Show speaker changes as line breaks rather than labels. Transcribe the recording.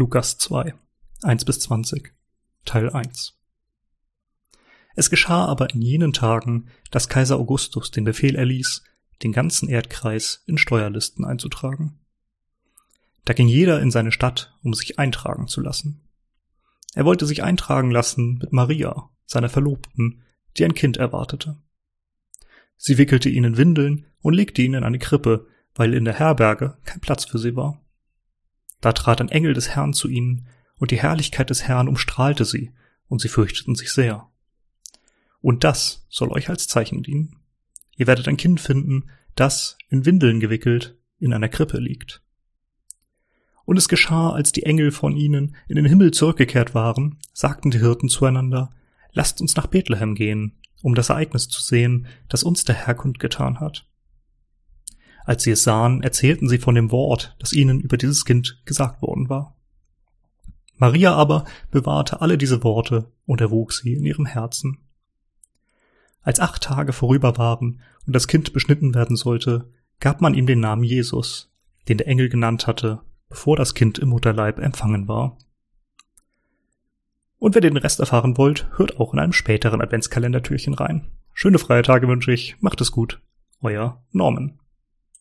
Lukas 2, 1 bis 20, Teil 1. Es geschah aber in jenen Tagen, dass Kaiser Augustus den Befehl erließ, den ganzen Erdkreis in Steuerlisten einzutragen. Da ging jeder in seine Stadt, um sich eintragen zu lassen. Er wollte sich eintragen lassen mit Maria, seiner Verlobten, die ein Kind erwartete. Sie wickelte ihn in Windeln und legte ihn in eine Krippe, weil in der Herberge kein Platz für sie war. Da trat ein Engel des Herrn zu ihnen, und die Herrlichkeit des Herrn umstrahlte sie, und sie fürchteten sich sehr. Und das soll euch als Zeichen dienen. Ihr werdet ein Kind finden, das, in Windeln gewickelt, in einer Krippe liegt. Und es geschah, als die Engel von ihnen in den Himmel zurückgekehrt waren, sagten die Hirten zueinander, Lasst uns nach Bethlehem gehen, um das Ereignis zu sehen, das uns der Herr kundgetan hat. Als sie es sahen, erzählten sie von dem Wort, das ihnen über dieses Kind gesagt worden war. Maria aber bewahrte alle diese Worte und erwog sie in ihrem Herzen. Als acht Tage vorüber waren und das Kind beschnitten werden sollte, gab man ihm den Namen Jesus, den der Engel genannt hatte, bevor das Kind im Mutterleib empfangen war. Und wer den Rest erfahren wollt, hört auch in einem späteren Adventskalendertürchen rein. Schöne freie Tage wünsche ich, macht es gut. Euer Norman.